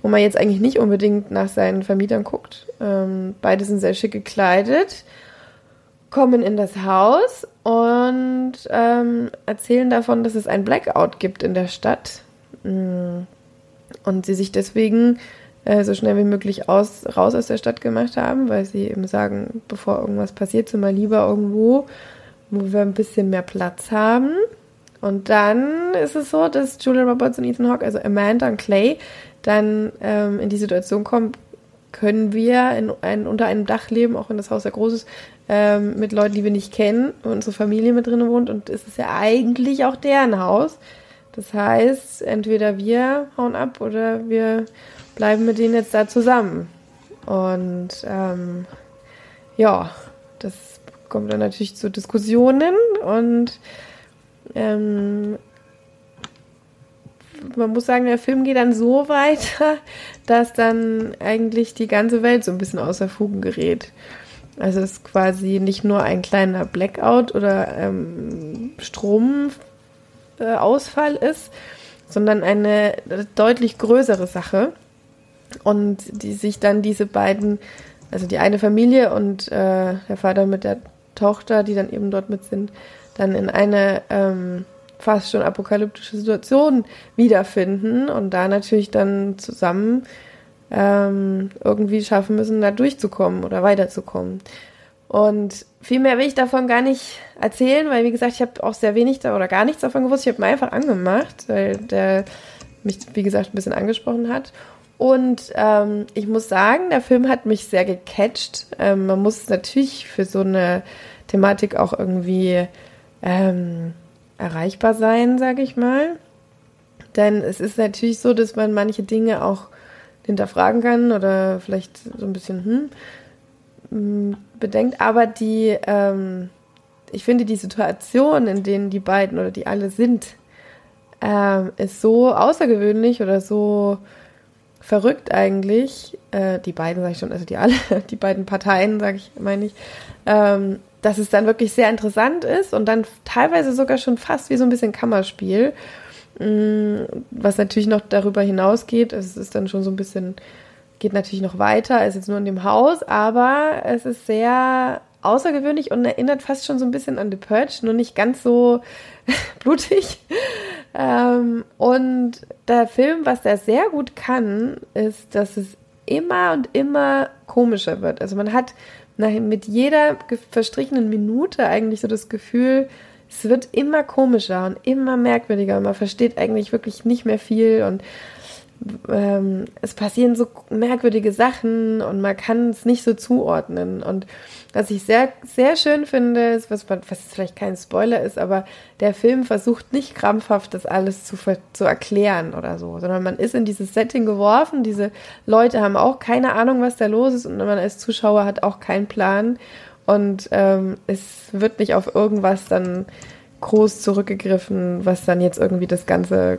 wo man jetzt eigentlich nicht unbedingt nach seinen Vermietern guckt. Ähm, beide sind sehr schick gekleidet, kommen in das Haus und ähm, erzählen davon, dass es ein Blackout gibt in der Stadt. Mm. Und sie sich deswegen äh, so schnell wie möglich aus, raus aus der Stadt gemacht haben, weil sie eben sagen, bevor irgendwas passiert, sind wir lieber irgendwo, wo wir ein bisschen mehr Platz haben. Und dann ist es so, dass Julia Roberts und Ethan Hawke, also Amanda und Clay, dann ähm, in die Situation kommen, können wir in ein, unter einem Dach leben, auch wenn das Haus sehr groß ist, ähm, mit Leuten, die wir nicht kennen, wo unsere Familie mit drin wohnt. Und es ist ja eigentlich auch deren Haus. Das heißt, entweder wir hauen ab oder wir bleiben mit denen jetzt da zusammen. Und ähm, ja, das kommt dann natürlich zu Diskussionen und ähm, man muss sagen, der Film geht dann so weiter, dass dann eigentlich die ganze Welt so ein bisschen außer Fugen gerät. Also es ist quasi nicht nur ein kleiner Blackout oder ähm, Stromausfall äh, ist, sondern eine deutlich größere Sache. Und die sich dann diese beiden, also die eine Familie und äh, der Vater mit der Tochter, die dann eben dort mit sind, dann in eine ähm, fast schon apokalyptische Situation wiederfinden und da natürlich dann zusammen ähm, irgendwie schaffen müssen, da durchzukommen oder weiterzukommen. Und viel mehr will ich davon gar nicht erzählen, weil wie gesagt, ich habe auch sehr wenig da oder gar nichts davon gewusst. Ich habe mir einfach angemacht, weil der mich, wie gesagt, ein bisschen angesprochen hat. Und ähm, ich muss sagen, der Film hat mich sehr gecatcht. Ähm, man muss natürlich für so eine Thematik auch irgendwie ähm, erreichbar sein, sage ich mal. Denn es ist natürlich so, dass man manche Dinge auch hinterfragen kann oder vielleicht so ein bisschen hm, bedenkt. Aber die, ähm, ich finde, die Situation, in denen die beiden oder die alle sind, ähm, ist so außergewöhnlich oder so verrückt eigentlich. Äh, die beiden, sage ich schon, also die alle, die beiden Parteien, sage ich, meine ich. Ähm, dass es dann wirklich sehr interessant ist und dann teilweise sogar schon fast wie so ein bisschen Kammerspiel, mm, was natürlich noch darüber hinausgeht. Es ist dann schon so ein bisschen, geht natürlich noch weiter, als jetzt nur in dem Haus, aber es ist sehr außergewöhnlich und erinnert fast schon so ein bisschen an The Purge, nur nicht ganz so blutig. Ähm, und der Film, was der sehr gut kann, ist, dass es immer und immer komischer wird. Also man hat mit jeder verstrichenen Minute eigentlich so das Gefühl, es wird immer komischer und immer merkwürdiger. Man versteht eigentlich wirklich nicht mehr viel und ähm, es passieren so merkwürdige Sachen und man kann es nicht so zuordnen. Und was ich sehr, sehr schön finde, ist, was, was vielleicht kein Spoiler ist, aber der Film versucht nicht krampfhaft das alles zu, zu erklären oder so, sondern man ist in dieses Setting geworfen. Diese Leute haben auch keine Ahnung, was da los ist und man als Zuschauer hat auch keinen Plan. Und ähm, es wird nicht auf irgendwas dann groß zurückgegriffen, was dann jetzt irgendwie das Ganze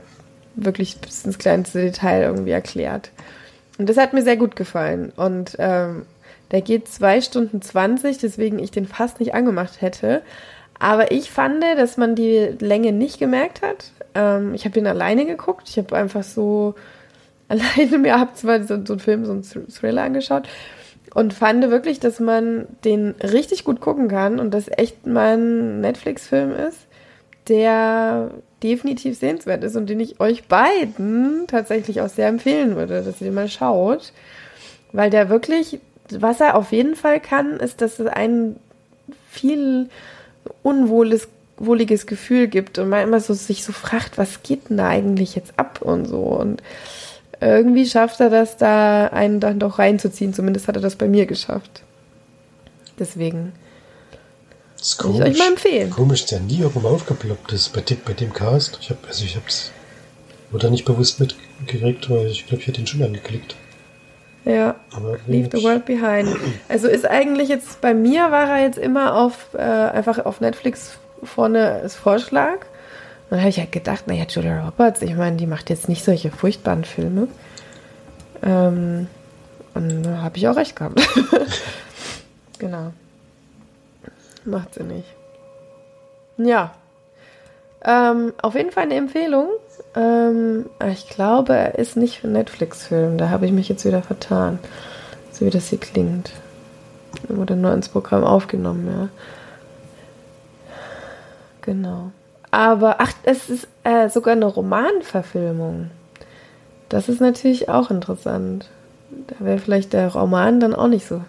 wirklich bis ins kleinste Detail irgendwie erklärt. Und das hat mir sehr gut gefallen. Und ähm, der geht zwei Stunden 20, deswegen ich den fast nicht angemacht hätte. Aber ich fand, dass man die Länge nicht gemerkt hat. Ähm, ich habe ihn alleine geguckt. Ich habe einfach so alleine mir habe zwar so, so einen Film, so einen Thriller angeschaut und fand wirklich, dass man den richtig gut gucken kann und das echt mal ein Netflix-Film ist, der definitiv sehenswert ist und den ich euch beiden tatsächlich auch sehr empfehlen würde, dass ihr den mal schaut, weil der wirklich, was er auf jeden Fall kann, ist, dass es ein viel unwohles wohliges Gefühl gibt und man immer so sich so fragt, was geht denn da eigentlich jetzt ab und so. Und irgendwie schafft er das da einen dann doch reinzuziehen, zumindest hat er das bei mir geschafft. Deswegen das ist komisch. Ich euch mal empfehlen. Komisch, der nie irgendwo aufgeploppt ist bei dem, bei dem Cast. Ich habe also ich hab's nicht bewusst mitgekriegt, weil ich glaube, ich hätte ihn schon angeklickt. Ja, Aber Leave the World Behind. Also ist eigentlich jetzt, bei mir war er jetzt immer auf, äh, einfach auf Netflix vorne als Vorschlag. Und dann habe ich halt gedacht, naja, Julia Roberts, ich meine, die macht jetzt nicht solche furchtbaren Filme. Ähm, und da habe ich auch recht gehabt. genau. Macht sie nicht. Ja. Ähm, auf jeden Fall eine Empfehlung. Ähm, ich glaube, er ist nicht für Netflix-Film. Da habe ich mich jetzt wieder vertan. So wie das hier klingt. Wurde nur ins Programm aufgenommen, ja. Genau. Aber, ach, es ist äh, sogar eine Romanverfilmung. Das ist natürlich auch interessant. Da wäre vielleicht der Roman dann auch nicht so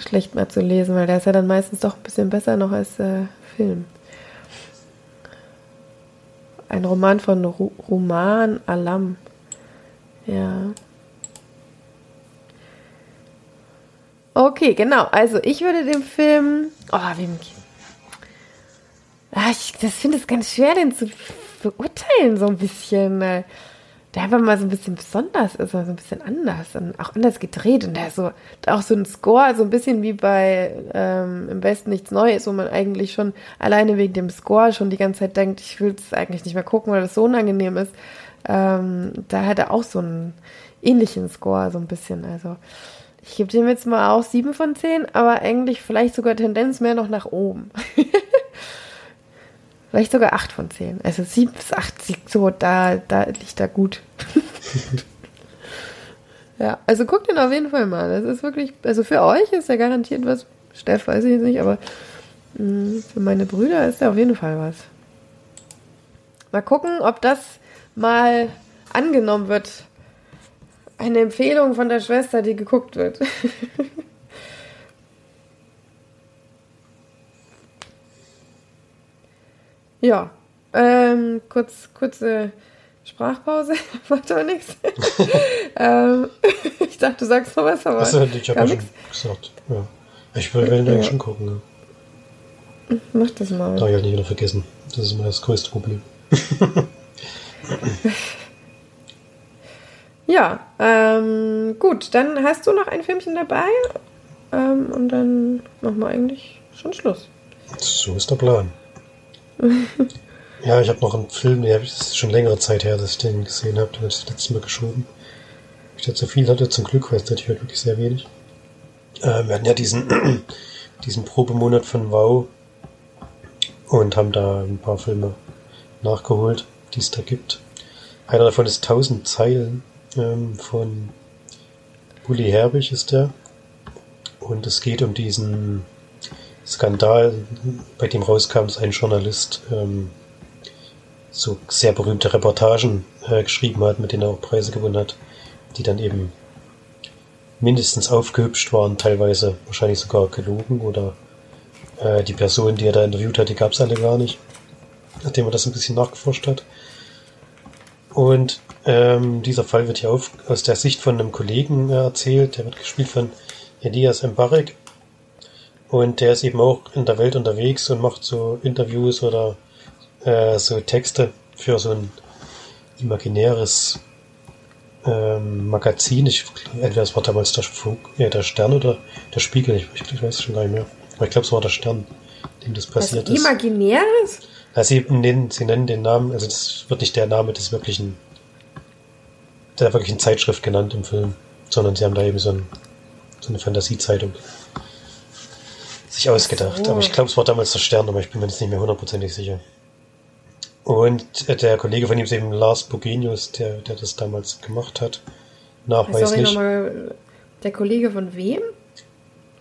schlecht mal zu lesen, weil der ist ja dann meistens doch ein bisschen besser noch als äh, Film. Ein Roman von Ru Roman Alam. Ja. Okay, genau. Also ich würde dem Film. Oh, wem. Ah, ich das finde es ganz schwer, den zu beurteilen, so ein bisschen. Der einfach mal so ein bisschen besonders ist, also ein bisschen anders und auch anders gedreht. Und der so, auch so ein Score, so ein bisschen wie bei ähm, Im Westen nichts Neues, wo man eigentlich schon alleine wegen dem Score schon die ganze Zeit denkt, ich will es eigentlich nicht mehr gucken, weil das so unangenehm ist. Ähm, da hat er auch so einen ähnlichen Score, so ein bisschen. Also ich gebe dem jetzt mal auch sieben von zehn, aber eigentlich vielleicht sogar Tendenz mehr noch nach oben. Vielleicht sogar 8 von 10. Also 7 bis 8, so, da, da liegt da gut. ja, also guckt den auf jeden Fall mal. Das ist wirklich, also für euch ist ja garantiert was. Steff weiß ich jetzt nicht, aber mh, mm, für meine Brüder ist ja auf jeden Fall was. Mal gucken, ob das mal angenommen wird. Eine Empfehlung von der Schwester, die geguckt wird. Ja, ähm, kurz, kurze Sprachpause, macht aber nichts. ähm, ich dachte, du sagst noch was, aber. Achso, ich habe ja schon gesagt. Ja. Ich will, will ja. schon gucken. Ja. Mach das mal. Darf ich halt nicht wieder vergessen. Das ist immer das größte Problem. ja, ähm, gut, dann hast du noch ein Filmchen dabei ähm, und dann machen wir eigentlich schon Schluss. So ist der Plan. Ja, ich habe noch einen Film, der ist schon längere Zeit her, dass ich den gesehen habe. Den habe ich das letzte Mal geschoben. Ich hatte so viel hatte, zum Glück, es natürlich halt wirklich sehr wenig. Äh, wir hatten ja diesen, diesen Probemonat von Wow und haben da ein paar Filme nachgeholt, die es da gibt. Einer davon ist 1000 Zeilen ähm, von Bully Herbig ist der. Und es geht um diesen Skandal, bei dem rauskam, dass ein Journalist ähm, so sehr berühmte Reportagen äh, geschrieben hat, mit denen er auch Preise gewonnen hat, die dann eben mindestens aufgehübscht waren, teilweise wahrscheinlich sogar gelogen oder äh, die Person, die er da interviewt hat, die gab es alle gar nicht, nachdem er das ein bisschen nachgeforscht hat. Und ähm, dieser Fall wird hier auf, aus der Sicht von einem Kollegen äh, erzählt, der wird gespielt von Elias Mbarek, und der ist eben auch in der Welt unterwegs und macht so Interviews oder äh, so Texte für so ein imaginäres ähm, Magazin. Ich, entweder es war damals der, Funk, äh, der Stern oder der Spiegel. Ich, ich, weiß es schon gar nicht mehr. Aber ich glaube, es war der Stern, dem das passiert Was, ist. Imaginäres? Ja, sie, nennen, sie nennen den Namen, also das wird nicht der Name des wirklichen, der wirklichen Zeitschrift genannt im Film, sondern sie haben da eben so, ein, so eine Fantasiezeitung sich ausgedacht. So. Aber ich glaube, es war damals der Stern, aber ich bin mir jetzt nicht mehr hundertprozentig sicher. Und äh, der Kollege von ihm ist eben Lars Bogenius, der, der das damals gemacht hat. Nachweislich. Sorry, nochmal, der Kollege von wem?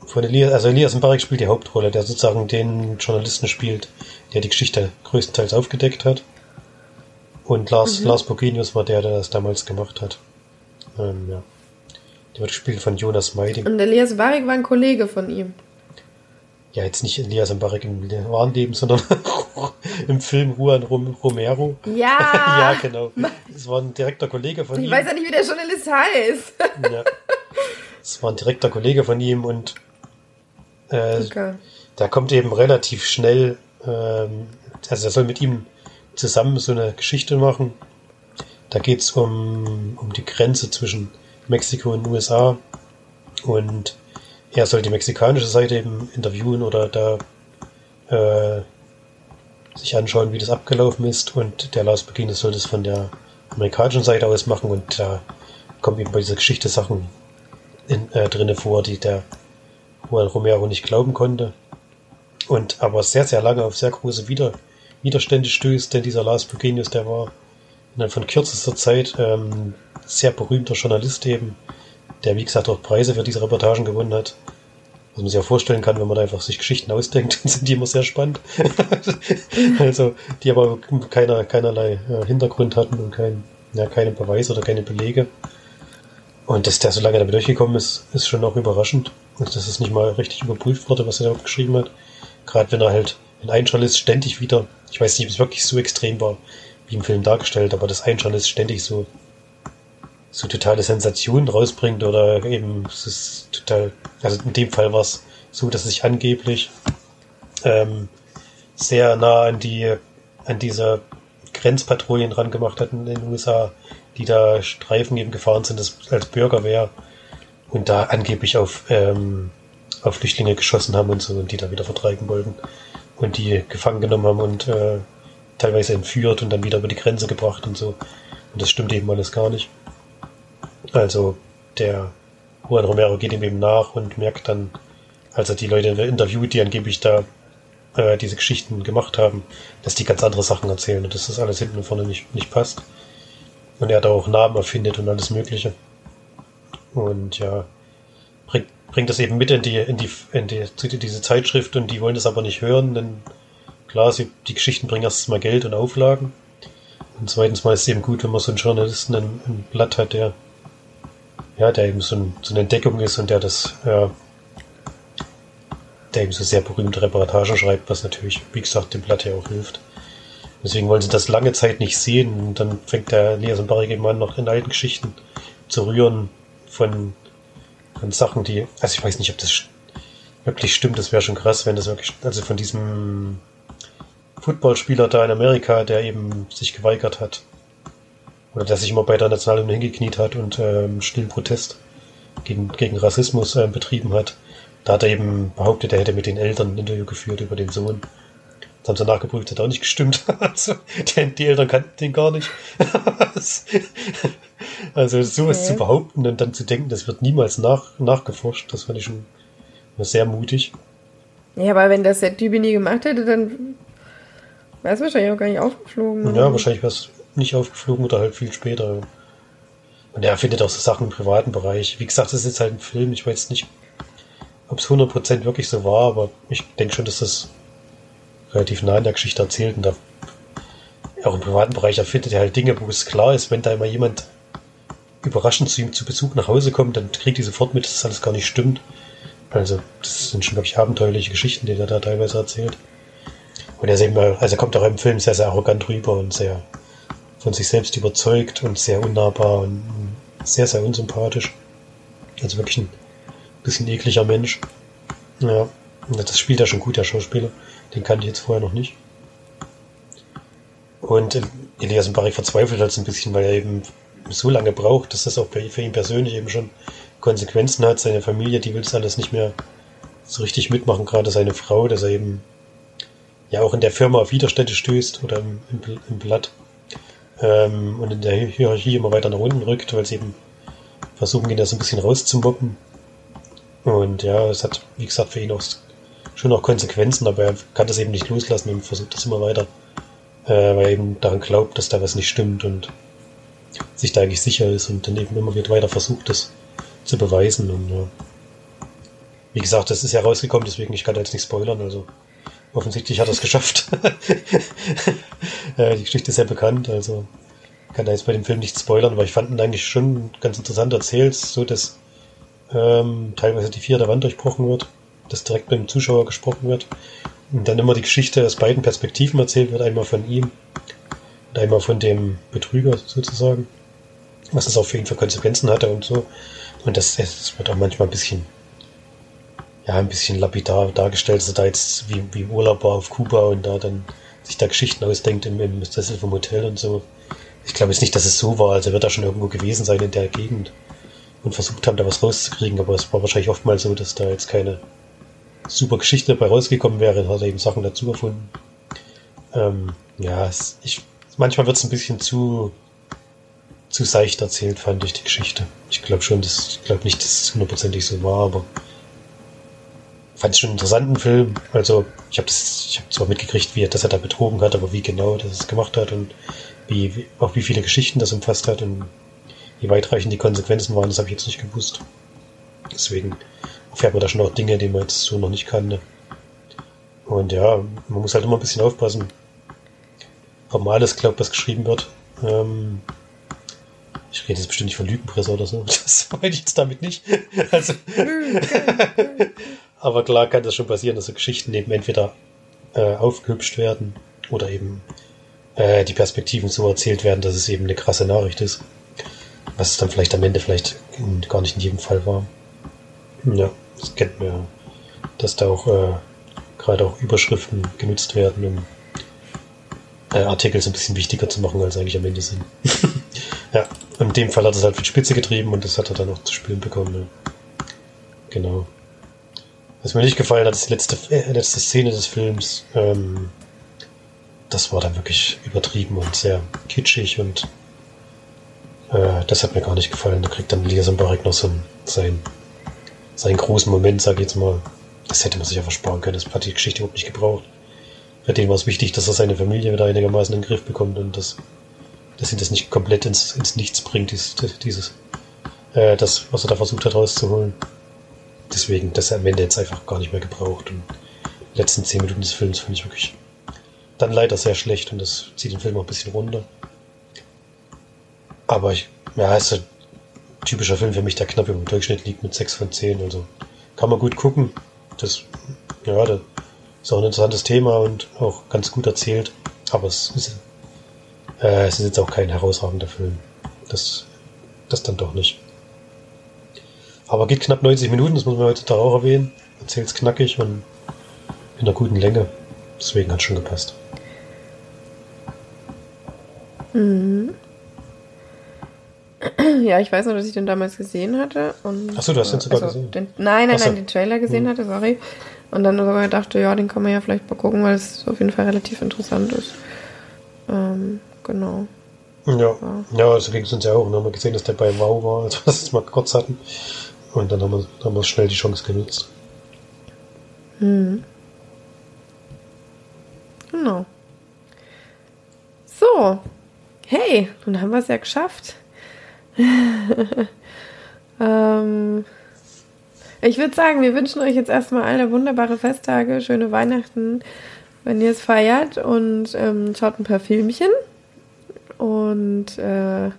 Von Elias, also Elias Mbarek spielt die Hauptrolle, der sozusagen den Journalisten spielt, der die Geschichte größtenteils aufgedeckt hat. Und Lars, mhm. Lars Bogenius war der, der das damals gemacht hat. Ähm, ja. Der wird gespielt von Jonas Meiding. Und Elias Mbarek war ein Kollege von ihm ja, jetzt nicht Elias Mbarek im wahren Leben, sondern im Film Juan Romero. Ja! ja, genau. Es war ein direkter Kollege von ich ihm. Ich weiß ja nicht, wie der Journalist heißt. ja. Es war ein direkter Kollege von ihm und äh, okay. der kommt eben relativ schnell, ähm, also er soll mit ihm zusammen so eine Geschichte machen. Da geht's um, um die Grenze zwischen Mexiko und USA und er soll die mexikanische Seite eben interviewen oder da äh, sich anschauen, wie das abgelaufen ist. Und der Lars Beginnes soll das von der amerikanischen Seite aus machen und da kommen eben bei dieser Geschichte Sachen in, äh, drinne vor, die der Juan Romero nicht glauben konnte. Und aber sehr, sehr lange auf sehr große Wider Widerstände stößt, denn dieser Lars Bugenius, der war innerhalb von kürzester Zeit ähm, sehr berühmter Journalist eben, der wie gesagt auch Preise für diese Reportagen gewonnen hat. Was man sich auch vorstellen kann, wenn man einfach sich Geschichten ausdenkt, sind die immer sehr spannend. also, die aber keiner, keinerlei äh, Hintergrund hatten und kein, ja, keine Beweise oder keine Belege. Und dass der so lange damit durchgekommen ist, ist schon auch überraschend. Und dass es nicht mal richtig überprüft wurde, was er da geschrieben hat. Gerade wenn er halt in ein Journalist ständig wieder, ich weiß nicht, ob es wirklich so extrem war, wie im Film dargestellt, aber dass ein Journalist ständig so so totale Sensationen rausbringt oder eben es ist total, also in dem Fall war es so, dass es sich angeblich ähm, sehr nah an die an dieser Grenzpatrouillen dran gemacht hat in den USA, die da Streifen eben gefahren sind als Bürgerwehr und da angeblich auf, ähm, auf Flüchtlinge geschossen haben und so und die da wieder vertreiben wollten und die gefangen genommen haben und äh, teilweise entführt und dann wieder über die Grenze gebracht und so. Und das stimmt eben alles gar nicht. Also der Juan Romero geht ihm eben nach und merkt dann, als er die Leute interviewt, die angeblich da äh, diese Geschichten gemacht haben, dass die ganz andere Sachen erzählen und dass das alles hinten und vorne nicht, nicht passt. Und er da auch Namen erfindet und alles Mögliche. Und ja, bringt, bringt das eben mit in die, in die, in die, diese Zeitschrift und die wollen das aber nicht hören, denn klar, sie, die Geschichten bringen erstens mal Geld und Auflagen. Und zweitens mal ist es eben gut, wenn man so einen Journalisten ein, ein Blatt hat, der, ja, der eben so, ein, so eine Entdeckung ist und der das, ja, der eben so sehr berühmte Reportagen schreibt, was natürlich, wie gesagt, dem Blatt ja auch hilft. Deswegen wollen sie das lange Zeit nicht sehen und dann fängt der Elias Barrik eben an, noch in alten Geschichten zu rühren von, von Sachen, die, also ich weiß nicht, ob das wirklich stimmt, das wäre schon krass, wenn das wirklich, also von diesem Footballspieler da in Amerika, der eben sich geweigert hat, oder der sich immer bei der Nationalhymne hingekniet hat und ähm, stillen Protest gegen, gegen Rassismus äh, betrieben hat. Da hat er eben behauptet, er hätte mit den Eltern ein Interview geführt über den Sohn. Das haben sie nachgeprüft, hat auch nicht gestimmt. also, die, die Eltern kannten den gar nicht. also sowas okay. zu behaupten und dann zu denken, das wird niemals nach, nachgeforscht, das fand ich schon sehr mutig. Ja, aber wenn das der Typ nie gemacht hätte, dann wäre es wahrscheinlich auch gar nicht aufgeflogen. Ja, wahrscheinlich wäre es nicht aufgeflogen oder halt viel später. Und er findet auch so Sachen im privaten Bereich. Wie gesagt, das ist jetzt halt ein Film. Ich weiß nicht, ob es 100% wirklich so war, aber ich denke schon, dass das relativ nah in der Geschichte erzählt und da auch im privaten Bereich erfindet er halt Dinge, wo es klar ist, wenn da immer jemand überraschend zu ihm zu Besuch nach Hause kommt, dann kriegt die sofort mit, dass das alles gar nicht stimmt. Also, das sind schon, glaube ich, abenteuerliche Geschichten, die er da teilweise erzählt. Und er eben, also er kommt auch im Film sehr, sehr arrogant rüber und sehr von sich selbst überzeugt und sehr unnahbar und sehr, sehr unsympathisch. Also wirklich ein bisschen ekliger Mensch. Ja, das spielt er schon gut, der Schauspieler. Den kannte ich jetzt vorher noch nicht. Und Elias Mbarek verzweifelt halt so ein bisschen, weil er eben so lange braucht, dass das auch für ihn persönlich eben schon Konsequenzen hat. Seine Familie, die will es alles nicht mehr so richtig mitmachen, gerade seine Frau, dass er eben ja auch in der Firma auf Widerstände stößt oder im, im, im Blatt ähm, und in der Hierarchie immer weiter nach unten rückt, weil sie eben versuchen, ihn da so ein bisschen rauszumobben. Und ja, es hat, wie gesagt, für ihn auch schon auch Konsequenzen, aber er kann das eben nicht loslassen und versucht das immer weiter, äh, weil er eben daran glaubt, dass da was nicht stimmt und sich da eigentlich sicher ist und dann eben immer wieder weiter versucht, das zu beweisen. Und ja. wie gesagt, das ist ja rausgekommen, deswegen ich kann da jetzt nicht spoilern, also offensichtlich hat er es geschafft. äh, die Geschichte ist ja bekannt, also kann da jetzt bei dem Film nicht spoilern, aber ich fand ihn eigentlich schon ganz interessant erzählt, so dass ähm, teilweise die vierte Wand durchbrochen wird, dass direkt mit dem Zuschauer gesprochen wird und dann immer die Geschichte aus beiden Perspektiven erzählt wird, einmal von ihm und einmal von dem Betrüger sozusagen, was das auch für ihn für Konsequenzen hatte und so. Und das, das wird auch manchmal ein bisschen, ja, ein bisschen lapidar dargestellt, dass er da jetzt wie, wie Urlaub war auf Kuba und da dann sich da Geschichten ausdenkt im, im Sessel vom Hotel und so. Ich glaube jetzt nicht, dass es so war, also er wird da schon irgendwo gewesen sein in der Gegend und versucht haben, da was rauszukriegen, aber es war wahrscheinlich oftmals so, dass da jetzt keine super Geschichte dabei rausgekommen wäre, hat er eben Sachen dazu erfunden. Ähm, ja, es, ich, manchmal wird es ein bisschen zu, zu seicht erzählt, fand ich die Geschichte. Ich glaube schon, dass, ich glaube nicht, dass es hundertprozentig so war, aber fand es schon einen interessanten Film. Also ich habe ich habe zwar mitgekriegt, wie dass er da betrogen hat, aber wie genau das gemacht hat und wie, wie auch wie viele Geschichten das umfasst hat und wie weitreichend die Konsequenzen waren, das habe ich jetzt nicht gewusst. Deswegen erfährt man da schon auch Dinge, die man jetzt so noch nicht kannte. Und ja, man muss halt immer ein bisschen aufpassen, ob man alles glaubt, was geschrieben wird. Ähm, ich rede jetzt bestimmt nicht von Lügenpresse oder so. Das meine ich jetzt damit nicht. Also, aber klar kann das schon passieren, dass so Geschichten eben entweder äh, aufgehübscht werden oder eben äh, die Perspektiven so erzählt werden, dass es eben eine krasse Nachricht ist was es dann vielleicht am Ende vielleicht gar nicht in jedem Fall war. Ja, das kennt man ja, dass da auch äh, gerade auch Überschriften genutzt werden, um äh, Artikel so ein bisschen wichtiger zu machen, als eigentlich am Ende sind. ja, in dem Fall hat es halt die Spitze getrieben und das hat er dann auch zu spielen bekommen. Ja. Genau. Was mir nicht gefallen hat, ist die letzte, äh, letzte Szene des Films. Ähm, das war dann wirklich übertrieben und sehr kitschig und äh, das hat mir gar nicht gefallen. Da kriegt dann Elias Mbarek noch so seinen, seinen großen Moment, sag ich jetzt mal. Das hätte man sich ja versparen können. Das hat die Geschichte überhaupt nicht gebraucht. Für den war es wichtig, dass er seine Familie wieder einigermaßen in den Griff bekommt und dass, dass ihn das nicht komplett ins, ins Nichts bringt, dieses, dieses äh, das, was er da versucht hat rauszuholen. Deswegen, das am Ende jetzt einfach gar nicht mehr gebraucht. Und die letzten zehn Minuten des Films finde ich wirklich dann leider sehr schlecht und das zieht den Film auch ein bisschen runter. Aber ich, ja, ist ein typischer Film für mich, der knapp im Durchschnitt liegt mit 6 von 10. Also kann man gut gucken. Das, ja, das ist auch ein interessantes Thema und auch ganz gut erzählt. Aber es ist, äh, es ist jetzt auch kein herausragender Film. Das, das dann doch nicht. Aber geht knapp 90 Minuten, das muss man heutzutage auch erwähnen. Erzählt es knackig und in einer guten Länge. Deswegen hat es schon gepasst. Mhm. Ja, ich weiß noch, dass ich den damals gesehen hatte. Achso, du hast den sogar also, gesehen? Den, nein, nein, Achso. nein, den Trailer gesehen mhm. hatte, sorry. Und dann sogar dachte, ja, den kann man ja vielleicht mal gucken, weil es auf jeden Fall relativ interessant ist. Ähm, genau. Ja, ja, ja also ging es uns ja auch. Und haben wir gesehen, dass der bei Wow war, als wir es mal kurz hatten. Und dann haben wir, haben wir schnell die Chance genutzt. Hm. Genau. So. Hey, nun haben wir es ja geschafft. ähm, ich würde sagen, wir wünschen euch jetzt erstmal alle wunderbare Festtage, schöne Weihnachten, wenn ihr es feiert und ähm, schaut ein paar Filmchen und äh,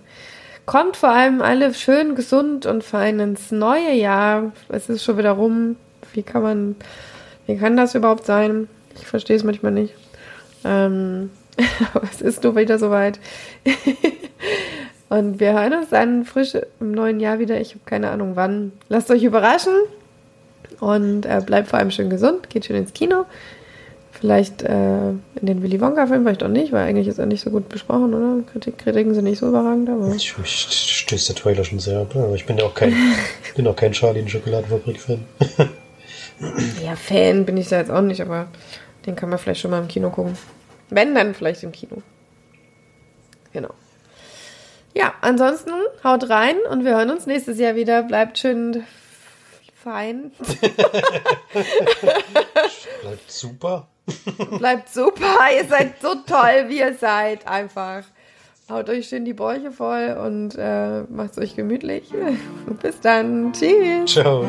kommt vor allem alle schön gesund und fein ins neue Jahr. Es ist schon wieder rum. Wie kann man, wie kann das überhaupt sein? Ich verstehe es manchmal nicht. Ähm, aber es ist nur wieder soweit. und wir hören uns dann frisch im neuen Jahr wieder. Ich habe keine Ahnung wann. Lasst euch überraschen und äh, bleibt vor allem schön gesund. Geht schön ins Kino. Vielleicht äh, in den Willy Wonka-Film, vielleicht auch nicht, weil eigentlich ist er nicht so gut besprochen, oder? Kritik, Kritiken sind nicht so überragend, aber. Ich, ich stößt der Trailer schon sehr ab, aber ich bin ja auch kein, bin auch kein Charlie in Schokoladenfabrik-Fan. ja, Fan bin ich da jetzt auch nicht, aber den kann man vielleicht schon mal im Kino gucken. Wenn, dann vielleicht im Kino. Genau. Ja, ansonsten haut rein und wir hören uns nächstes Jahr wieder. Bleibt schön fein. Bleibt super. Bleibt super. Ihr seid so toll, wie ihr seid. Einfach. Haut euch schön die Bäuche voll und äh, macht es euch gemütlich. Bis dann. Tschüss. Ciao.